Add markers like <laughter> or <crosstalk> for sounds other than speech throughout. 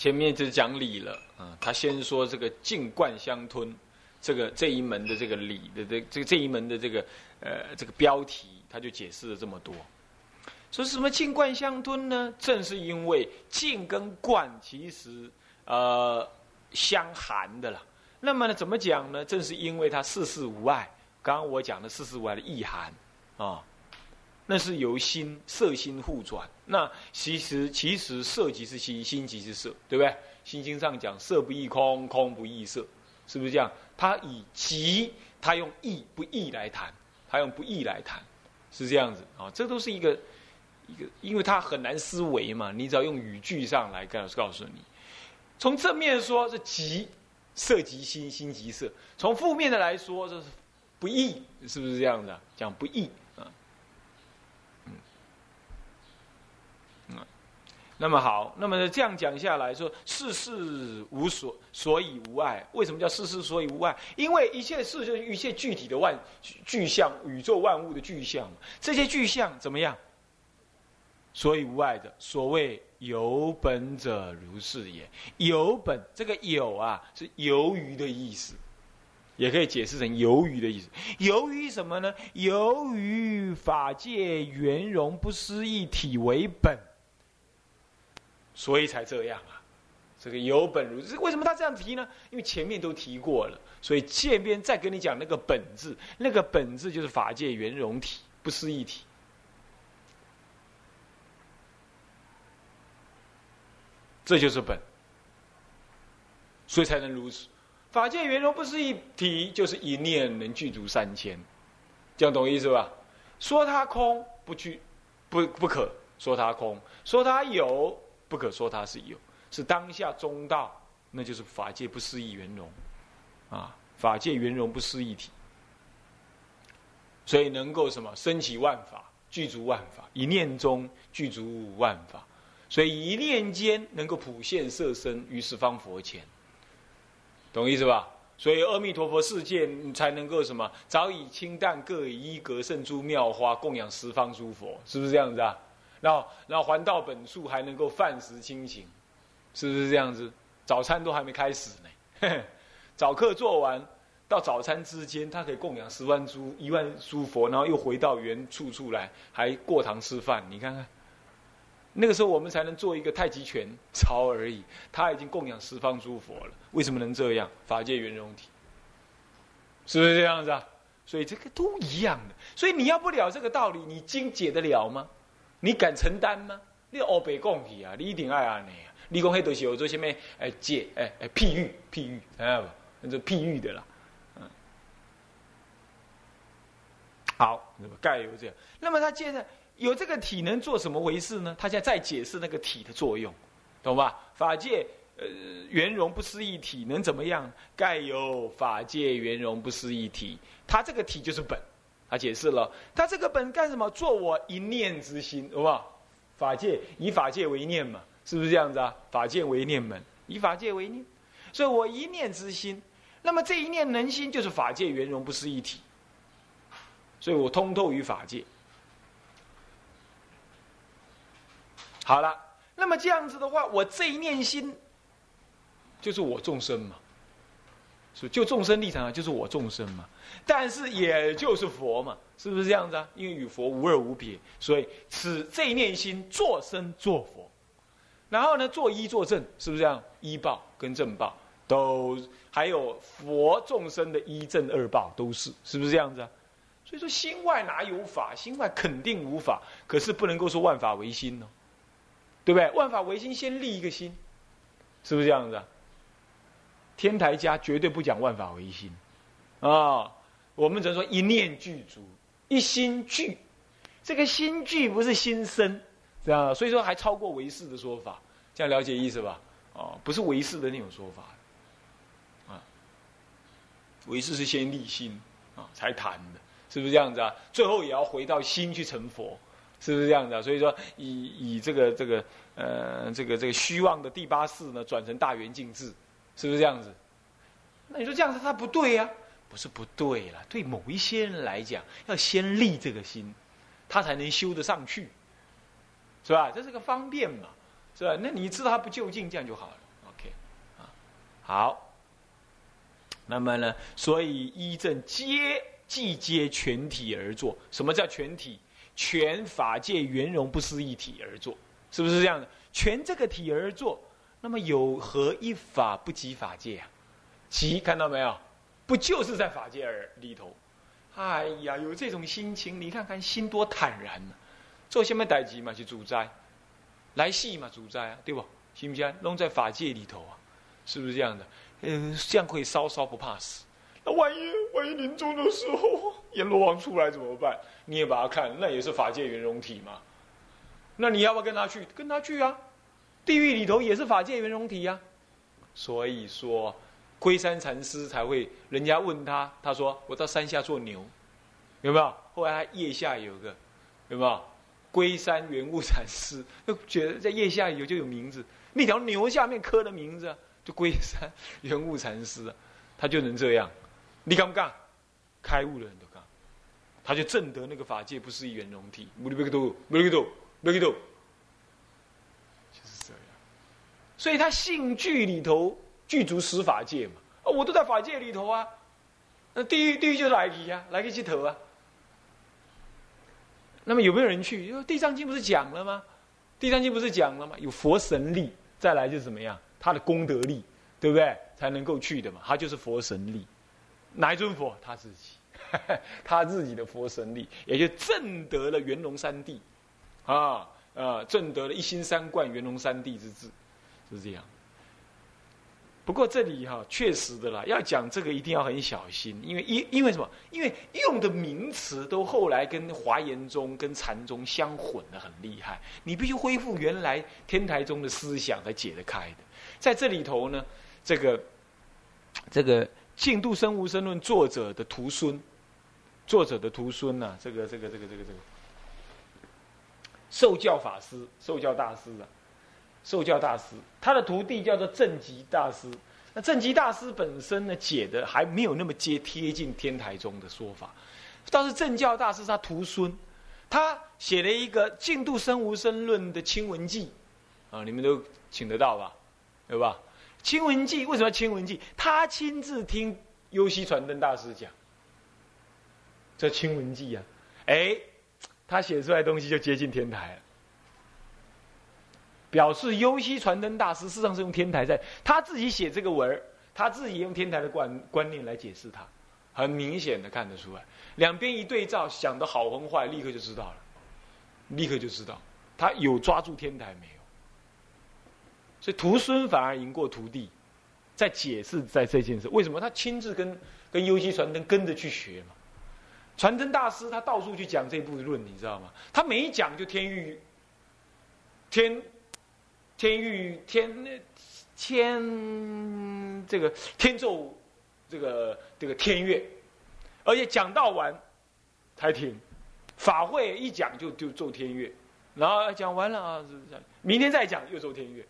前面就是讲理了啊，他先说这个静贯相吞，这个这一门的这个理的这这这一门的这个呃这个标题，他就解释了这么多。说什么静贯相吞呢？正是因为静跟贯其实呃相含的了。那么呢，怎么讲呢？正是因为它世事无碍。刚刚我讲的世事无碍的意涵啊。那是由心色心互转，那其实其实色即是心，心即是色，对不对？心经上讲色不异空，空不异色，是不是这样？他以即，他用异不异来谈，他用不异来谈，是这样子啊。这都是一个一个，因为他很难思维嘛，你只要用语句上来告告诉你。从正面说，是即色即心，心即色；从负面的来说，这是不异，是不是这样的？讲不异。那么好，那么这样讲下来说，世事无所，所以无碍。为什么叫世事所以无碍？因为一切事就是一切具体的万具象，宇宙万物的具象。这些具象怎么样？所以无碍的。所谓有本者如是也。有本这个有啊，是由于的意思，也可以解释成由于的意思。由于什么呢？由于法界圆融不思议体为本。所以才这样啊，这个有本如是。为什么他这样提呢？因为前面都提过了，所以这边再跟你讲那个本质，那个本质就是法界圆融体，不思议体，这就是本，所以才能如此。法界圆融不是一体，就是一念能具足三千，这样懂意思吧？说它空不具，不不可说它空，说它有。不可说它是有，是当下中道，那就是法界不思议圆融，啊，法界圆融不思议体，所以能够什么升起万法，具足万法，一念中具足万法，所以一念间能够普现色身于十方佛前，懂意思吧？所以阿弥陀佛世界才能够什么，早已清淡各以一格胜诸妙花供养十方诸佛，是不是这样子啊？然后，然后还到本处还能够饭食清醒，是不是这样子？早餐都还没开始呢，早课做完，到早餐之间，他可以供养十万诸一万诸佛，然后又回到原处处来，还过堂吃饭。你看看，那个时候我们才能做一个太极拳操而已。他已经供养十方诸佛了，为什么能这样？法界圆融体，是不是这样子啊？所以这个都一样的。所以你要不了这个道理，你经解得了吗？你敢承担吗？你欧北讲去啊，你一定爱安尼啊！你讲迄都是有做什么？哎，解哎哎，譬喻譬喻，知道不？那是譬喻的啦。嗯，好，盖有这样。那么他接着有这个体能做什么回事呢？他现在再解释那个体的作用，懂吧？法界呃圆融不思议体能怎么样？盖有法界圆融不思议体，它这个体就是本。他解释了，他这个本干什么？做我一念之心，好不好？法界以法界为念嘛，是不是这样子啊？法界为念门，以法界为念，所以我一念之心，那么这一念能心就是法界圆融不是一体，所以我通透于法界。好了，那么这样子的话，我这一念心就是我众生嘛。是就众生立场啊，就是我众生嘛，但是也就是佛嘛，是不是这样子啊？因为与佛无二无别，所以此这一念心作生作佛，然后呢作一作正，是不是这样？一报跟正报都还有佛众生的一正二报都是，是不是这样子啊？所以说心外哪有法？心外肯定无法，可是不能够说万法唯心呢，对不对？万法唯心先立一个心，是不是这样子啊？天台家绝对不讲万法唯心，啊，我们只能说一念具足，一心具，这个心具不是心生，这样，所以说还超过唯识的说法，这样了解意思吧？哦，不是唯识的那种说法，啊，唯识是先立心啊才谈的，是不是这样子啊？最后也要回到心去成佛，是不是这样子啊？所以说以以这个这个呃这个这个虚妄的第八世呢，转成大圆净智。是不是这样子？那你说这样子他不对呀？不是不对了，对某一些人来讲，要先立这个心，他才能修得上去，是吧？这是个方便嘛，是吧？那你知道他不就近，这样就好了。OK，好，那么呢，所以依正皆即皆全体而作。什么叫全体？全法界圆融不思一体而作，是不是这样的？全这个体而作，那么有何一法不及法界啊？即看到没有？不就是在法界而里头？哎呀，有这种心情，你看看心多坦然呢。做什么代志嘛？去主宰，来戏嘛？主宰啊，对不？行不行？弄在法界里头啊，是不是这样的？嗯，这样可以稍稍不怕死。那万一万一临终的时候阎罗王出来怎么办？你也把他看，那也是法界圆融体嘛。那你要不要跟他去？跟他去啊！地狱里头也是法界圆融体呀。所以说。龟山禅师才会，人家问他，他说：“我到山下做牛，有没有？”后来他腋下有个，有没有？龟山圆悟禅师就觉得在腋下有就有名字，那条牛下面刻的名字就龟山圆悟禅师，他就能这样。你敢不敢？开悟的人都敢，他就证得那个法界不是一圆融体这样。所以他性具里头。具足十法界嘛，我都在法界里头啊，那地狱地狱就是来去呀，来去去头啊。那么有没有人去？因为《地藏经》不是讲了吗？《地藏经》不是讲了吗？有佛神力，再来就怎么样？他的功德力，对不对？才能够去的嘛。他就是佛神力，哪一尊佛？他自己，<laughs> 他自己的佛神力，也就证得了圆龙三地，啊啊，证得了一心三观圆龙三地之智，是这样。不过这里哈，确实的啦，要讲这个一定要很小心，因为因因为什么？因为用的名词都后来跟华严宗、跟禅宗相混的很厉害，你必须恢复原来天台宗的思想才解得开的。在这里头呢，这个这个《净度生无生论》作者的徒孙，作者的徒孙呐，这个这个这个这个这个受教法师、受教大师啊。受教大师，他的徒弟叫做正极大师。那正极大师本身呢，解的还没有那么接贴近天台宗的说法。倒是正教大师他徒孙，他写了一个《净度生无生论》的清文记，啊，你们都请得到吧？对吧？清文记为什么清文记？他亲自听优西传灯大师讲，这清文记啊，哎，他写出来东西就接近天台了。表示优西传灯大师事实上是用天台在他自己写这个文儿，他自己用天台的观观念来解释它，很明显的看得出来，两边一对照，想的好和坏，立刻就知道了，立刻就知道他有抓住天台没有。所以徒孙反而赢过徒弟，在解释在这件事，为什么他亲自跟跟优西传灯跟着去学嘛？传灯大师他到处去讲这部论，你知道吗？他每一讲就天域天。天欲天天这个天奏这个这个天乐，而且讲到完才停，法会一讲就就奏天乐，然后讲完了啊，明天再讲又奏天乐，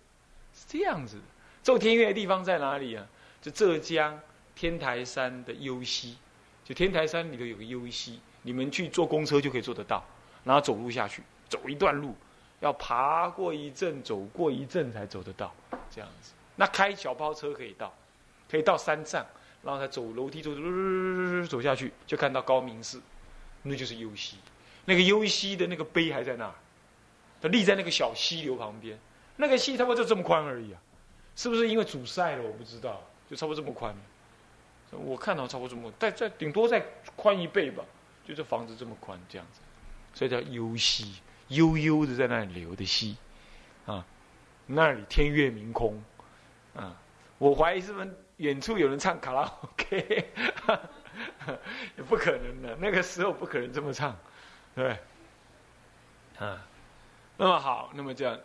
是这样子。奏天乐的地方在哪里啊？就浙江天台山的幽溪，就天台山里头有个幽溪，你们去坐公车就可以坐得到，然后走路下去，走一段路。要爬过一阵，走过一阵才走得到，这样子。那开小包车可以到，可以到山上，然后再走楼梯走走走走下去，就看到高明寺，那就是幽溪。那个幽溪的那个碑还在那儿，它立在那个小溪流旁边。那个溪差不多就这么宽而已啊，是不是因为阻塞了？我不知道，就差不多这么宽。我看到差不多这么，再再顶多再宽一倍吧，就这房子这么宽这样子，所以叫幽溪。悠悠的在那里流的溪，啊，那里天月明空，啊，我怀疑是不是远处有人唱卡拉 OK，<laughs> 也不可能的，那个时候不可能这么唱，对，啊，那么好，那么这样，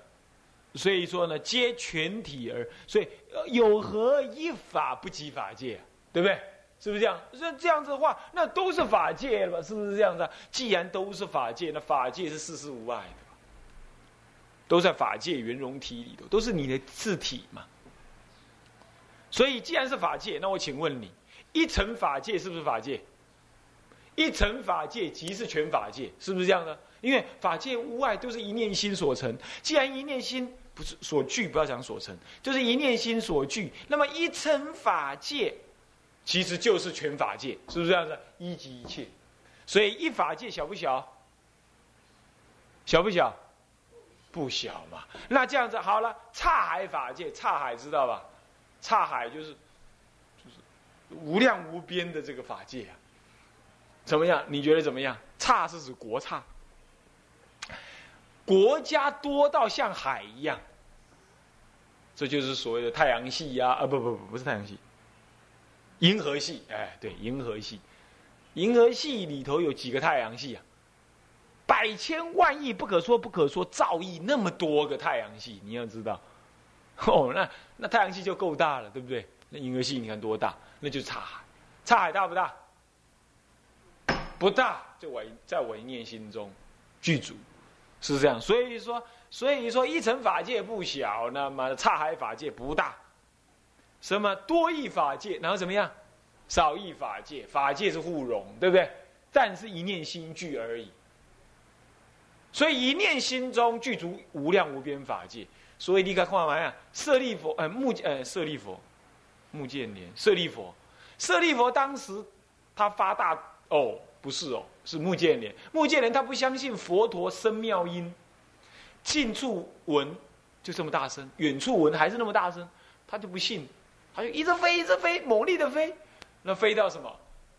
所以说呢，皆全体而，所以有何一法不及法界，对不对？是不是这样？那这样子的话，那都是法界了吧？是不是这样子？既然都是法界，那法界是事事无碍的，都在法界圆融体里头，都是你的字体嘛。所以，既然是法界，那我请问你，一层法界是不是法界？一层法界即是全法界，是不是这样的？因为法界无碍，都是一念心所成。既然一念心不是所具，不要讲所成，就是一念心所具。那么一乘法界，其实就是全法界，是不是这样子？一级一切，所以一法界小不小？小不小？不小嘛。那这样子好了，刹海法界，刹海知道吧？刹海就是就是无量无边的这个法界啊。怎么样？你觉得怎么样？刹是指国刹。国家多到像海一样，这就是所谓的太阳系呀！啊，不不不，不是太阳系，银河系。哎，对，银河系，银河系里头有几个太阳系啊？百千万亿不可说不可说兆亿那么多个太阳系，你要知道，<laughs> 哦，那那太阳系就够大了，对不对？那银河系你看多大？那就是差海，差海大不大？不大，就我在我一念心中具足。是这样，所以说，所以说一层法界不小，那么差海法界不大，什么多一法界，然后怎么样，少一法界，法界是互融，对不对？但是一念心具而已，所以一念心中具足无量无边法界。所以你看看嘛呀，舍利佛，呃目呃舍利佛，目犍连，舍利佛，舍利佛当时他发大哦。不是哦，是目犍连。目犍连他不相信佛陀生妙音，近处闻就这么大声，远处闻还是那么大声，他就不信，他就一直飞，一直飞，猛力的飞，那飞到什么？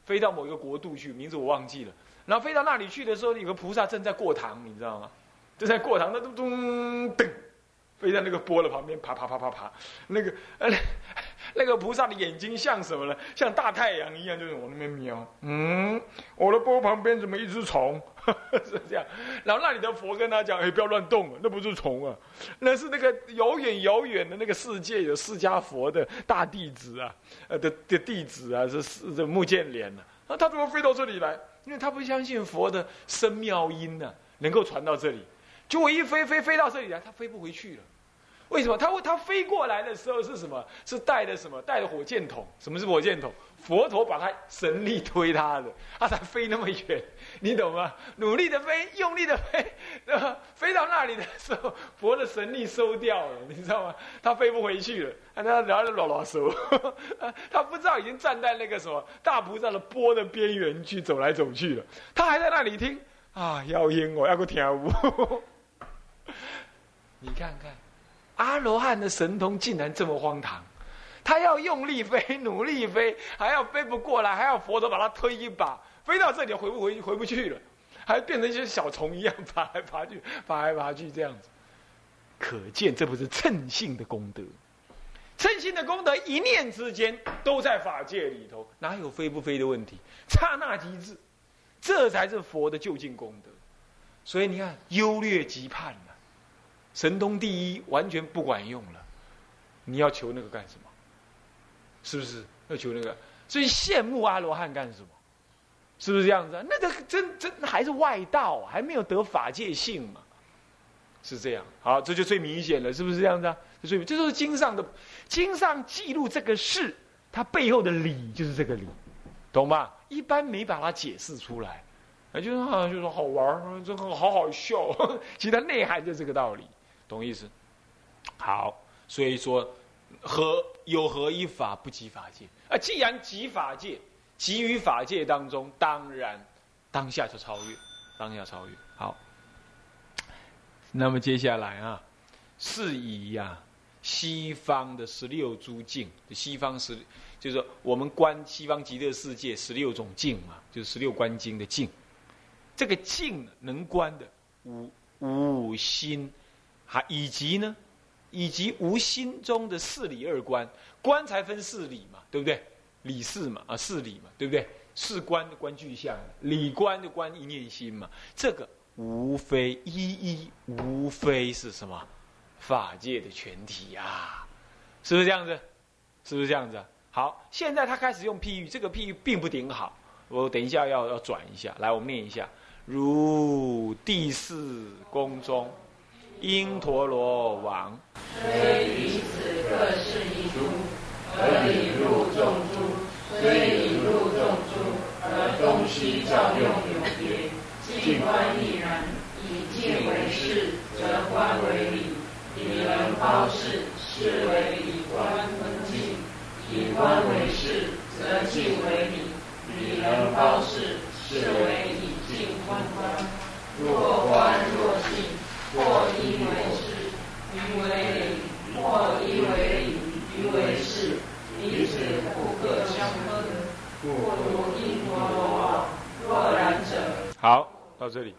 飞到某一个国度去，名字我忘记了。然后飞到那里去的时候，有个菩萨正在过堂，你知道吗？正在过堂，那咚咚噔，飞在那个波的旁边，爬爬爬爬爬，那个呃。<laughs> 那个菩萨的眼睛像什么呢？像大太阳一样，就是往那边瞄。嗯，我的波旁边怎么一只虫？<laughs> 是这样。然后那里的佛跟他讲：“哎，不要乱动，那不是虫啊，那是那个遥远遥远的那个世界有释迦佛的大弟子啊，呃的的弟子啊，是是这木建连呢。那他怎么飞到这里来？因为他不相信佛的声妙音呢，能够传到这里。就我一飞飞飞到这里来，他飞不回去了。”为什么他他飞过来的时候是什么？是带的什么？带的火箭筒？什么是火箭筒？佛陀把他神力推他的，他才飞那么远，你懂吗？努力的飞，用力的飞，<laughs> 飞到那里的时候，佛的神力收掉了，你知道吗？他飞不回去了，他然后老老手，<laughs> 他不知道已经站在那个什么大菩萨的波的边缘去走来走去了，他还在那里听啊，妖音我要个跳舞，<laughs> 你看看。阿罗汉的神通竟然这么荒唐，他要用力飞，努力飞，还要飞不过来，还要佛陀把他推一把，飞到这里回不回回不去了，还变成一些小虫一样爬来 <laughs> 爬去，爬来爬去这样子，可见这不是称性的功德，称性的功德一念之间都在法界里头，哪有飞不飞的问题？刹那即至，这才是佛的就近功德。所以你看，优劣即判。神通第一完全不管用了，你要求那个干什么？是不是要求那个？所以羡慕阿罗汉干什么？是不是这样子？那个真真还是外道，还没有得法界性嘛？是这样。好，这就最明显了，是不是这样子啊？所以这都是经上的，经上记录这个事，它背后的理就是这个理，懂吗？一般没把它解释出来，啊，就是好像就是好玩这个好好笑，<laughs> 其实它内涵就是这个道理。懂意思？好，所以说，何有何一法不及法界？啊，既然及法界，及于法界当中，当然当下就超越，当下超越。好，那么接下来啊，是以呀，西方的十六诸境，西方十，就是我们观西方极乐世界十六种境嘛，就是十六观经的境。这个境能观的五五心。还以及呢，以及无心中的四理二观，观才分四理嘛，对不对？理事嘛，啊，四理嘛，对不对？事观的观具象，理观的观一念心嘛，这个无非一一无非是什么？法界的全体呀，是不是这样子？是不是这样子？好，现在他开始用譬喻，这个譬喻并不顶好，我等一下要要转一下，来，我们念一下，如第四宫中。因陀罗王，虽彼此各是一株，而引入众株；虽引入众株，而东西照用有别。静观亦然，以静为事，则观为理；以能包事，是为以观分境；以观为事，则境为理。理能包事，是为以境观观。若观若境，或一为事，一为理；或一为理，一为是。彼此不可相分，故因果往。若然者，好，到这里。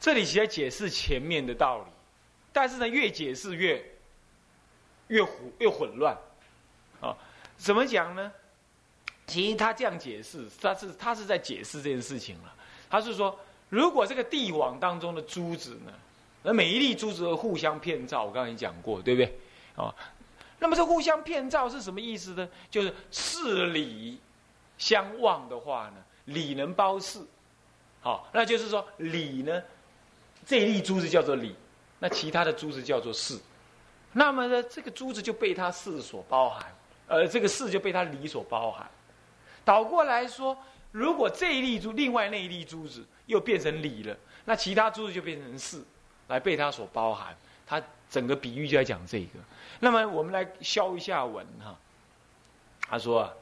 这里其实解释前面的道理，但是呢，越解释越越糊越混乱，啊，怎么讲呢？其实他这样解释，他是他是在解释这件事情了。他是说，如果这个地网当中的珠子呢，那每一粒珠子都互相骗照，我刚才讲过，对不对？啊，那么这互相骗照是什么意思呢？就是事理相望的话呢，理能包事，好，那就是说理呢。这一粒珠子叫做理，那其他的珠子叫做事，那么呢，这个珠子就被它事所包含，呃，这个事就被它理所包含。倒过来说，如果这一粒珠，另外那一粒珠子又变成理了，那其他珠子就变成事，来被它所包含。它整个比喻就在讲这个。那么我们来消一下文哈，他说啊。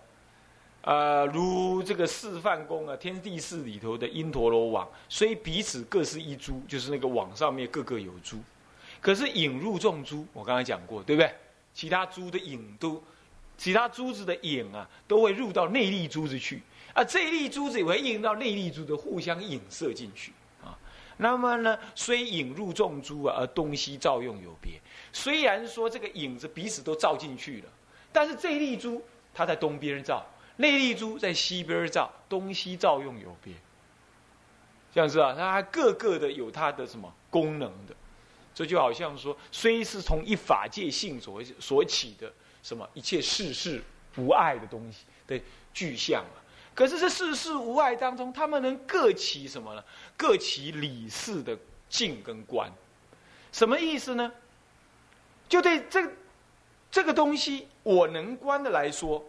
呃，如这个示范宫啊，天地寺里头的因陀罗网，虽彼此各是一珠，就是那个网上面各个有珠，可是引入众珠，我刚才讲过，对不对？其他珠的引都，其他珠子的引啊，都会入到内粒珠子去，啊，这一粒珠子也会引到内粒珠的，互相影射进去啊。那么呢，虽引入众珠啊，而东西照用有别。虽然说这个影子彼此都照进去了，但是这一粒珠它在东边照。那粒珠在西边照，东西照用有别，这样子啊，它各个的有它的什么功能的，这就好像说，虽是从一法界性所所起的什么一切世事无碍的东西的具象啊，可是这世事无碍当中，他们能各起什么呢？各起理事的境跟观，什么意思呢？就对这这个东西，我能观的来说。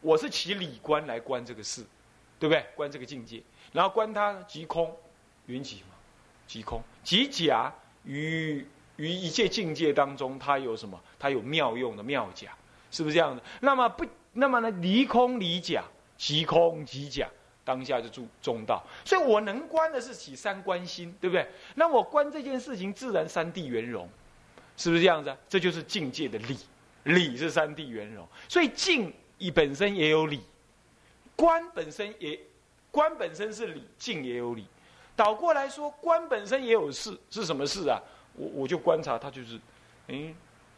我是起理观来观这个事，对不对？观这个境界，然后观它即空，云集嘛，即空，即假于于一切境界当中，它有什么？它有妙用的妙假，是不是这样的？那么不，那么呢？离空离假，即空即假，当下就住中道。所以我能观的是起三观心，对不对？那我观这件事情，自然三地圆融，是不是这样子？这就是境界的理，理是三地圆融，所以境。理本身也有理，观本身也，观本身是理，境也有理。倒过来说，观本身也有事，是什么事啊？我我就观察它，就是，哎，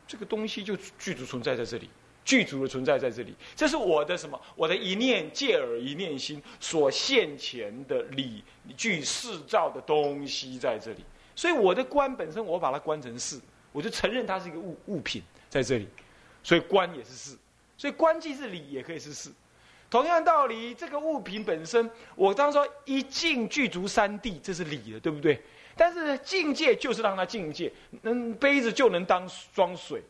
这个东西就具足存在在这里，具足的存在在这里。这是我的什么？我的一念借耳一念心所现前的理具事照的东西在这里。所以我的观本身，我把它观成事，我就承认它是一个物物品在这里。所以观也是事。所以观既是理，也可以是事。同样道理，这个物品本身，我当说一境具足三谛，这是理的，对不对？但是境界就是让它境界，能杯子就能当装水，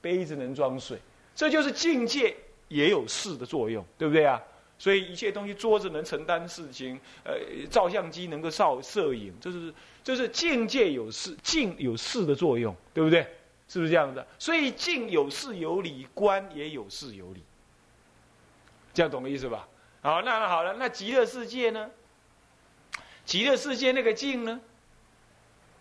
杯子能装水，这就是境界也有事的作用，对不对啊？所以一切东西，桌子能承担事情，呃，照相机能够照摄影，这是这是境界有事，境有事的作用，对不对？是不是这样的？所以境有事有理，观也有事有理。这样懂的意思吧？好，那好了，那极乐世界呢？极乐世界那个境呢？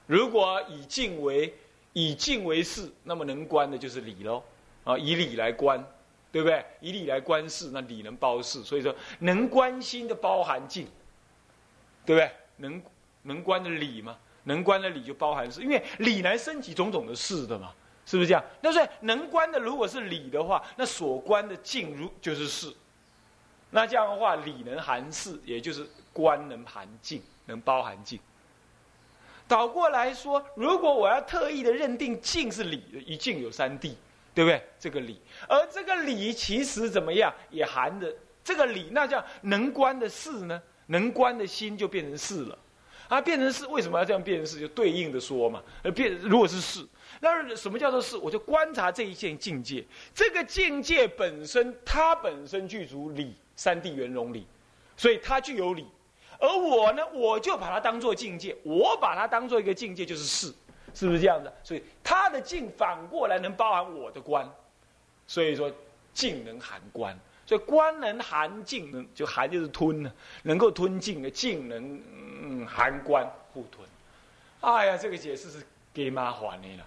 如果以静为以静为事，那么能观的就是理喽。啊，以理来观，对不对？以理来观事，那理能包事。所以说，能观心的包含静，对不对？能能观的理嘛？能观的理就包含事，因为理来升起种种的事的嘛，是不是这样？那所以能观的如果是理的话，那所观的境如就是事。那这样的话，理能含事，也就是观能含境，能包含境。倒过来说，如果我要特意的认定境是理，一境有三谛，对不对？这个理，而这个理其实怎么样，也含着这个理，那叫能观的事呢？能观的心就变成事了。啊变成事为什么要这样变成事？就对应的说嘛，呃，变如果是事，那什么叫做事？我就观察这一件境界，这个境界本身它本身具足理，三谛圆融理，所以它具有理。而我呢，我就把它当做境界，我把它当做一个境界就是事，是不是这样子？所以他的境反过来能包含我的观，所以说境能含观，所以观能含境，能就含就是吞呢，能够吞境的境能嗯含观互吞。哎呀，这个解释是给妈还的了，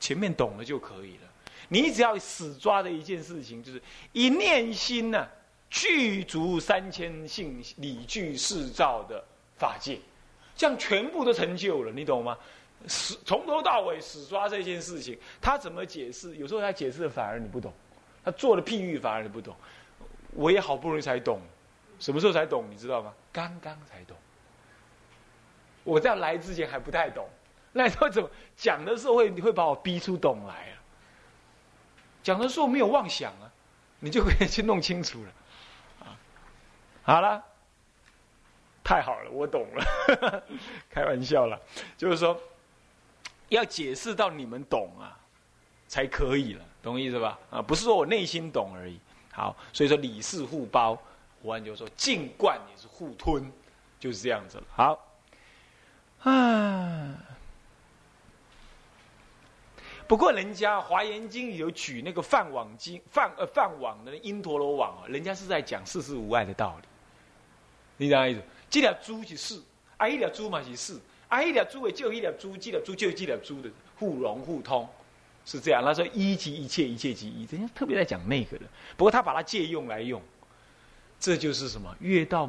前面懂了就可以了。你只要死抓的一件事情，就是一念心呢，具足三千性理具四照的法界，这样全部都成就了，你懂吗？死从头到尾死抓这件事情，他怎么解释？有时候他解释的反而你不懂，他做的譬喻反而你不懂。我也好不容易才懂，什么时候才懂？你知道吗？刚刚才懂。我在来之前还不太懂，那时候怎么讲的时候会你会把我逼出懂来啊？讲的时候没有妄想啊，你就可以去弄清楚了。啊，好了，太好了，我懂了，<laughs> 开玩笑了，就是说要解释到你们懂啊，才可以了，懂意思吧？啊，不是说我内心懂而已。好，所以说理事互包，胡安就说净贯也是互吞，就是这样子了。好。啊！不过人家《华严经》有举那个饭网经饭呃饭网的因陀罗网啊，人家是在讲世事无碍的道理。你讲意思？这条猪是事，啊一条猪嘛是事，啊一条珠的就一条珠，这条珠就这条珠的互融互通，是这样。他说一即一切，一切即一，人家特别在讲那个的。不过他把它借用来用，这就是什么？越到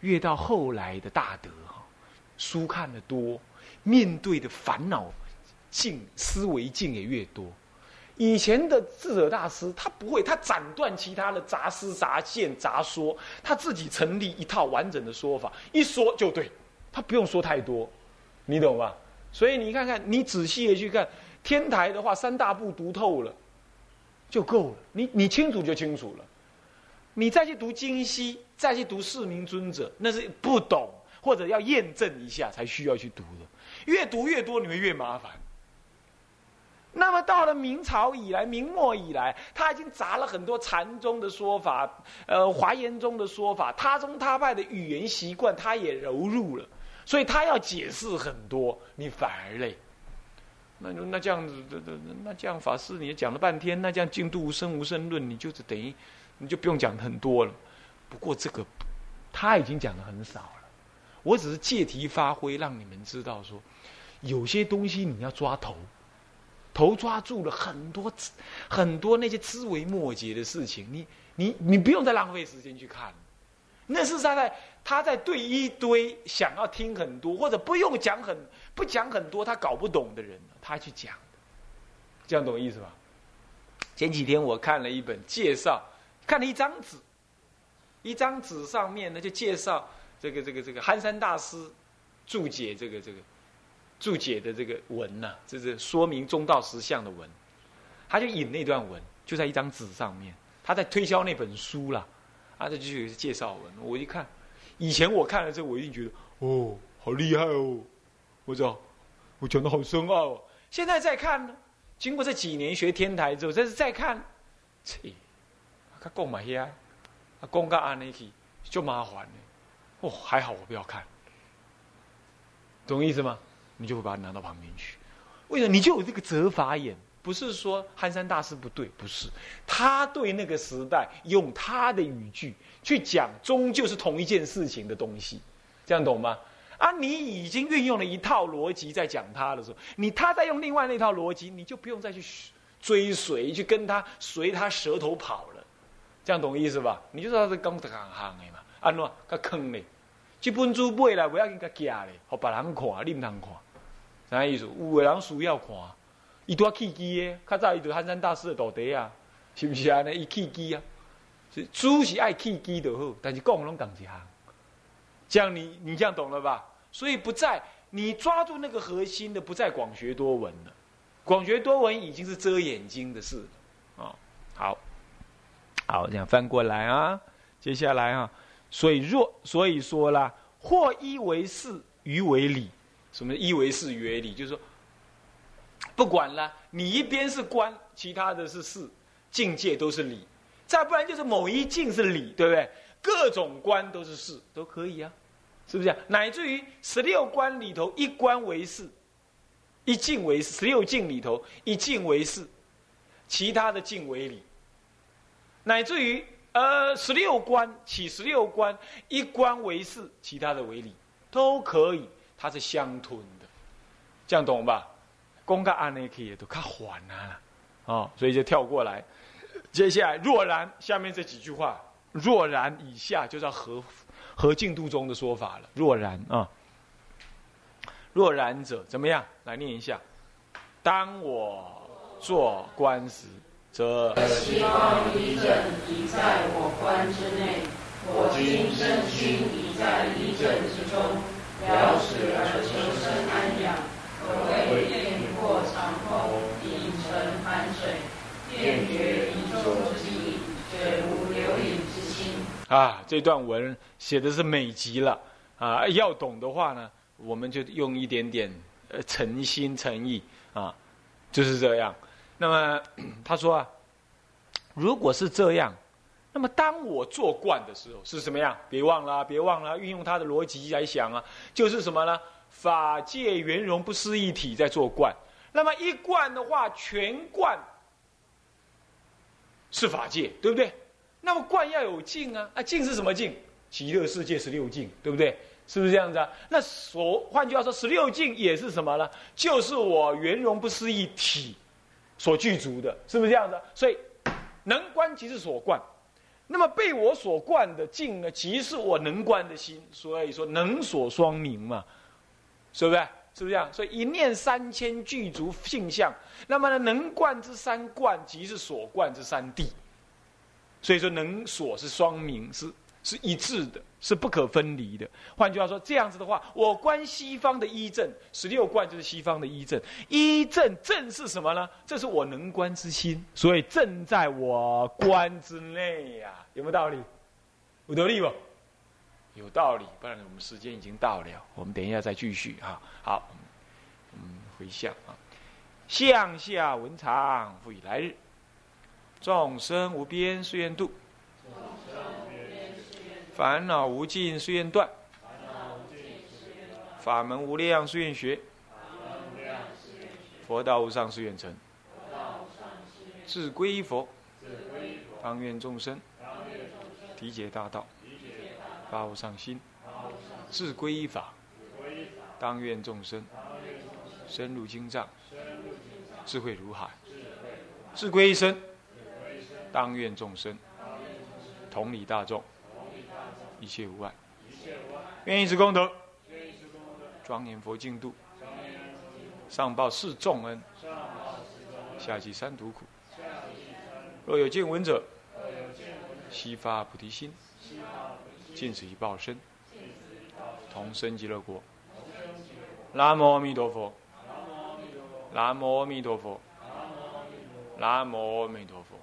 越到后来的大德哈。书看的多，面对的烦恼境、思维境也越多。以前的智者大师，他不会，他斩断其他的杂思、杂见、杂说，他自己成立一套完整的说法，一说就对，他不用说太多，你懂吧？所以你看看，你仔细的去看天台的话，三大部读透了就够了，你你清楚就清楚了。你再去读经析，再去读四明尊者，那是不懂。或者要验证一下才需要去读的，越读越多，你会越麻烦。那么到了明朝以来，明末以来，他已经杂了很多禅宗的说法，呃，华严宗的说法，他宗他派的语言习惯，他也融入了，所以他要解释很多，你反而累。那那这样子，那那那这样法师，你讲了半天，那这样净度无生无生论，你就是等于你就不用讲很多了。不过这个他已经讲的很少了。我只是借题发挥，让你们知道说，有些东西你要抓头，头抓住了很多很多那些枝微末节的事情，你你你不用再浪费时间去看，那是他在他在对一堆想要听很多或者不用讲很不讲很多他搞不懂的人，他去讲，这样懂意思吧？前几天我看了一本介绍，看了一张纸，一张纸上面呢就介绍。这个这个这个憨山大师注解这个这个注解的这个文呐，这是说明中道实相的文，他就引那段文，就在一张纸上面，他在推销那本书啦，啊，这就是介绍文。我一看，以前我看了这，我一定觉得哦，好厉害哦，我操，我讲的好深奥哦。现在再看呢，经过这几年学天台之后，这是再看，切，他讲嘛遐，啊，讲到安尼去就麻烦了。哦，还好我不要看，懂意思吗？你就会把它拿到旁边去。为什么？你就有这个责法眼，不是说憨山大师不对，不是，他对那个时代用他的语句去讲，终究是同一件事情的东西，这样懂吗？啊，你已经运用了一套逻辑在讲他的时候，你他在用另外那套逻辑，你就不用再去追随，去跟他随他舌头跑了，这样懂意思吧？你就知道是刚得行行的嘛，安怎他坑嘞？这本书买来不要紧，甲夹咧，好别人看，你唔通看，啥意思？有个人需要看，伊多契机诶，较早伊就憨山大师的徒弟啊，是不是啊？伊契机啊，书是爱契机就好，但是讲拢同一行，这样你你这样懂了吧？所以不在你抓住那个核心的，不在广学多闻了，广学多闻已经是遮眼睛的事了啊。好，好，这样翻过来啊，接下来啊。所以若所以说啦，或一为事，余为理。什么一为事，余为理？就是说，不管了，你一边是观，其他的是事，境界都是理。再不然就是某一境是理，对不对？各种观都是事，都可以啊，是不是？乃至于十六观里头，一观为事，一境为十六境里头一境为事，其他的境为理，乃至于呃十六关起十六关，一关为事，其他的为理，都可以，它是相吞的，这样懂吧？公告案呢可以都看缓啊，哦，所以就跳过来。接下来若然下面这几句话，若然以下就叫合合进度中的说法了。若然啊，若然者怎么样？来念一下。当我做官时，则希望一正已在我官之内，我今身心已在一正之中，了使而成生安养，可谓变过长空，影成寒水，便觉一中之意，水无流影之心。啊，这段文写的是美极了啊！要懂的话呢，我们就用一点点呃诚心诚意啊，就是这样。那么 <clears throat> 他说啊，如果是这样，那么当我做惯的时候是什么样？别忘了，别忘了，运用他的逻辑来想啊，就是什么呢？法界圆融不思一体在做惯。那么一贯的话，全贯是法界，对不对？那么观要有境啊，啊境是什么境？极乐世界十六境，对不对？是不是这样子啊？那所换句话说，十六境也是什么呢？就是我圆融不思议体所具足的，是不是这样子？所以能观即是所观，那么被我所观的境呢，即是我能观的心。所以说能所双明嘛，是不是？是不是这样？所以一念三千具足性相，那么呢，能观之三观即是所观之三谛。所以说，能所是双明，是是一致的，是不可分离的。换句话说，这样子的话，我观西方的一正，十六观就是西方的一正。一正正是什么呢？这是我能观之心，所以正在我观之内呀。有没有道理？有道理不？有道理。不然我们时间已经到了，我们等一下再继续啊。好，我们回向啊。向下文长，复以来日。众生无边誓愿度，烦恼无尽誓愿断，法门无量誓愿学，佛道无上誓愿成。自归佛，当愿众生。理解大道，发无上心；自归法，当愿众生。深入经藏，智慧如海；自归身。当愿众生同理大众，一切无碍。愿以此功德，庄严佛净土，上报四重恩，下济三途苦。若有见闻者，悉发菩提心，尽此一报身，同生极乐国。南无阿弥陀佛。南无阿弥陀佛。南无阿弥陀佛。